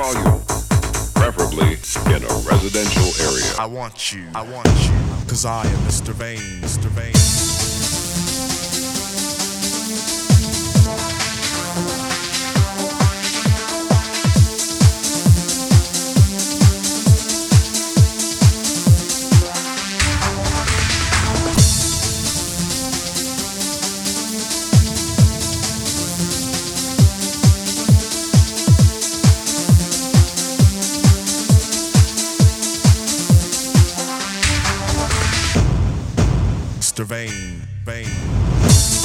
volume, preferably in a residential area. I want you. I want you. Cause I am Mr. Vain. Mr. Vain. Vain, vain.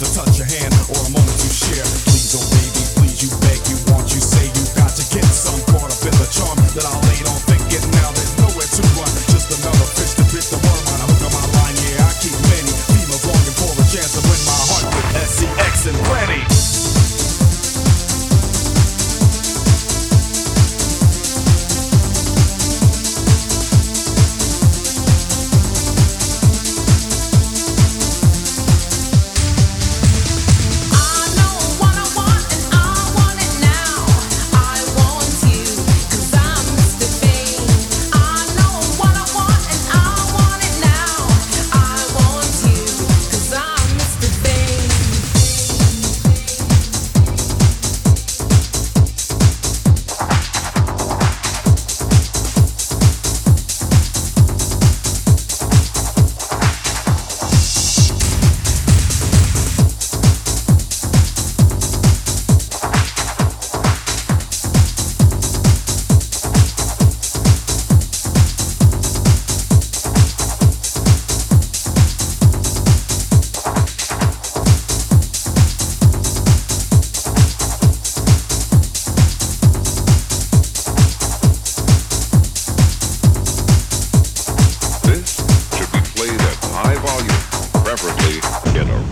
To touch your hand or a moment you share.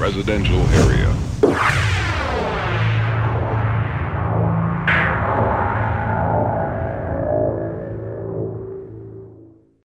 residential area.